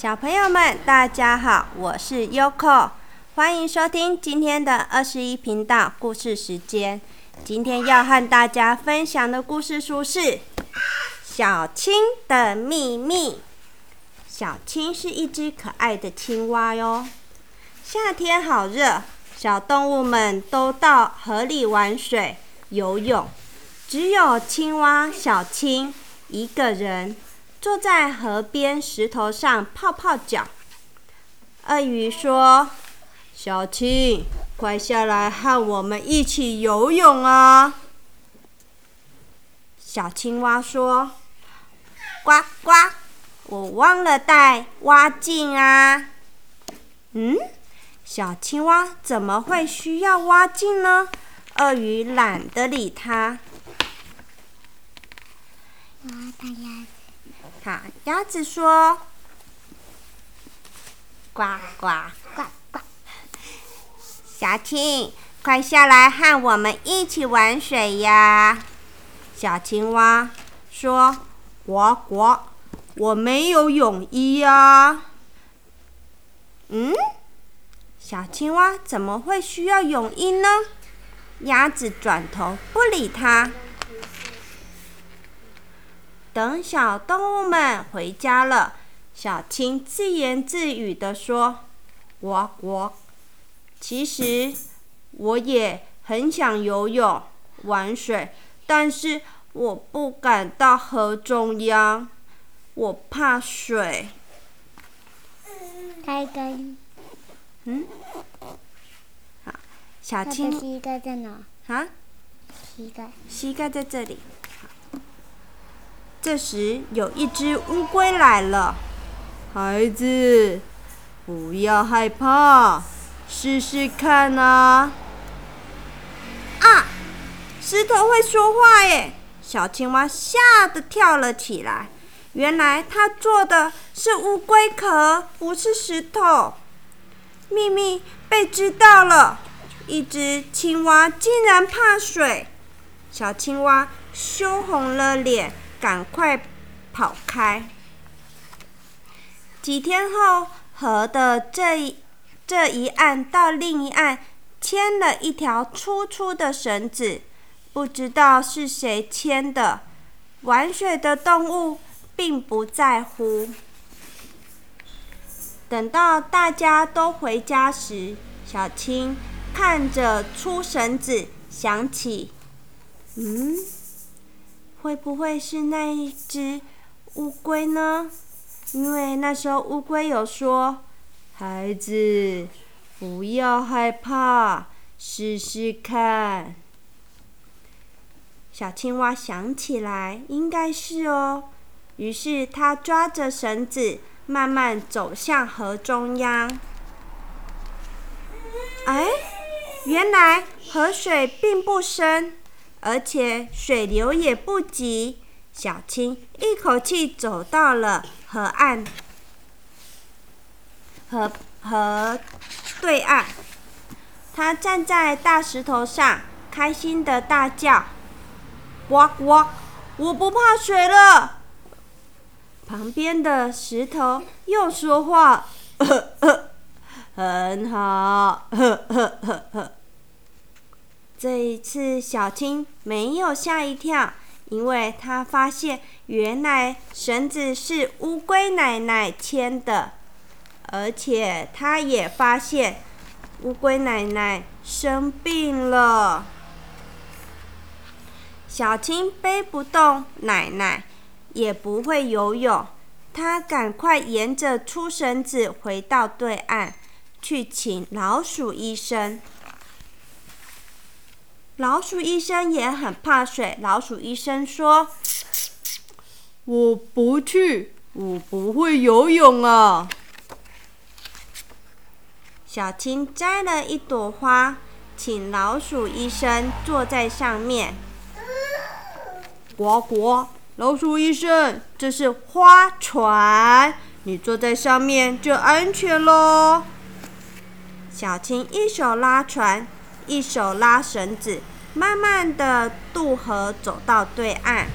小朋友们，大家好，我是 Yoko，欢迎收听今天的二十一频道故事时间。今天要和大家分享的故事书是《小青的秘密》。小青是一只可爱的青蛙哟。夏天好热，小动物们都到河里玩水、游泳，只有青蛙小青一个人。坐在河边石头上泡泡脚。鳄鱼说：“小青，快下来和我们一起游泳啊！”小青蛙说：“呱呱，我忘了带蛙镜啊。”嗯，小青蛙怎么会需要蛙镜呢？鳄鱼懒得理它。好，鸭子说：“呱呱呱呱，小青，快下来和我们一起玩水呀！”小青蛙说：“呱呱，我没有泳衣呀。”嗯，小青蛙怎么会需要泳衣呢？鸭子转头不理它。等小动物们回家了，小青自言自语地说：“我我，其实我也很想游泳玩水，但是我不敢到河中央，我怕水。”开根。嗯。好，小青。膝盖在哪？啊？膝盖。膝盖在这里。这时，有一只乌龟来了。孩子，不要害怕，试试看啊！啊，石头会说话耶！小青蛙吓得跳了起来。原来它做的是乌龟壳，不是石头。秘密被知道了，一只青蛙竟然怕水。小青蛙羞红了脸。赶快跑开！几天后，河的这一这一岸到另一岸牵了一条粗粗的绳子，不知道是谁牵的。玩水的动物并不在乎。等到大家都回家时，小青看着粗绳子，想起，嗯。会不会是那一只乌龟呢？因为那时候乌龟有说：“孩子，不要害怕，试试看。”小青蛙想起来，应该是哦。于是它抓着绳子，慢慢走向河中央。哎，原来河水并不深。而且水流也不急，小青一口气走到了河岸，河河对岸。他站在大石头上，开心的大叫：“呱呱，我不怕水了！”旁边的石头又说话：“ 很好。”呵呵呵呵。这一次，小青没有吓一跳，因为她发现原来绳子是乌龟奶奶牵的，而且她也发现乌龟奶奶生病了。小青背不动奶奶，也不会游泳，她赶快沿着粗绳子回到对岸，去请老鼠医生。老鼠医生也很怕水。老鼠医生说：“我不去，我不会游泳啊。”小青摘了一朵花，请老鼠医生坐在上面。呱呱，老鼠医生，这是花船，你坐在上面就安全喽。小青一手拉船。一手拉绳子，慢慢的渡河，走到对岸。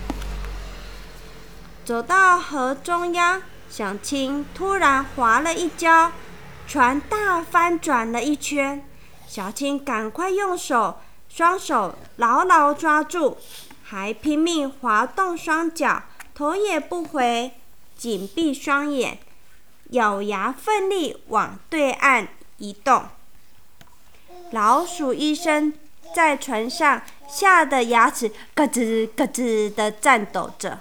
走到河中央，小青突然滑了一跤，船大翻转了一圈。小青赶快用手双手牢牢抓住，还拼命滑动双脚，头也不回，紧闭双眼，咬牙奋力往对岸移动。老鼠医生在船上吓得牙齿咯吱咯吱的颤抖着。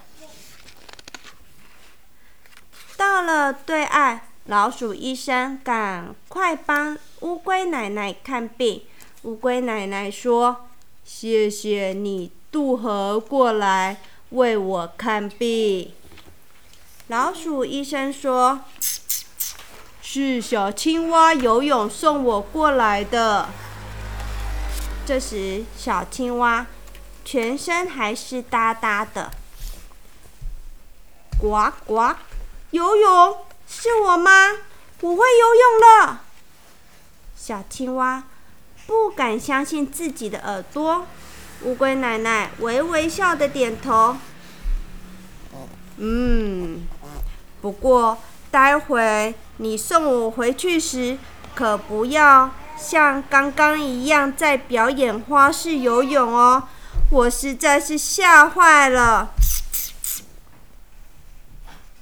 到了对岸，老鼠医生赶快帮乌龟奶奶看病。乌龟奶奶说：“谢谢你渡河过来为我看病。”老鼠医生说：“是小青蛙游泳送我过来的。”这时，小青蛙全身还是哒哒的，呱呱。游泳是我吗？我会游泳了。小青蛙不敢相信自己的耳朵。乌龟奶奶微微笑的点头。嗯，不过待会你送我回去时，可不要像刚刚一样在表演花式游泳哦。我实在是吓坏了。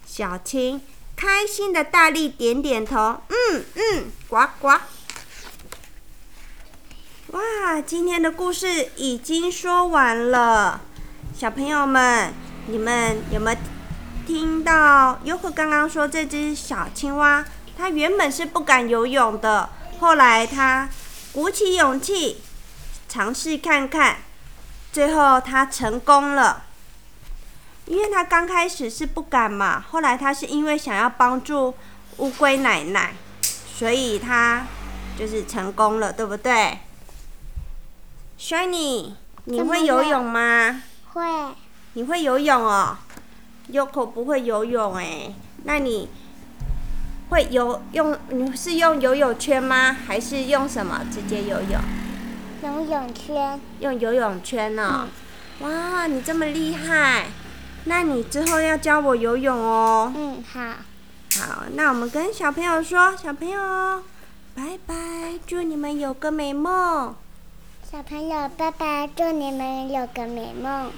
小青开心的大力点点头，嗯嗯，呱呱。哇，今天的故事已经说完了，小朋友们，你们有没有听到优酷刚刚说这只小青蛙，它原本是不敢游泳的，后来它鼓起勇气尝试看看，最后它成功了。因为它刚开始是不敢嘛，后来它是因为想要帮助乌龟奶奶，所以它就是成功了，对不对？Shiny，你会游泳吗？会。你会游泳哦，Yoko 不会游泳哎，那你会游用？你是用游泳圈吗？还是用什么直接游泳？游泳圈。用游泳圈呢？哇，你这么厉害！那你之后要教我游泳哦。嗯，好。好，那我们跟小朋友说，小朋友，拜拜，祝你们有个美梦。小朋友，拜拜，祝你们有个美梦。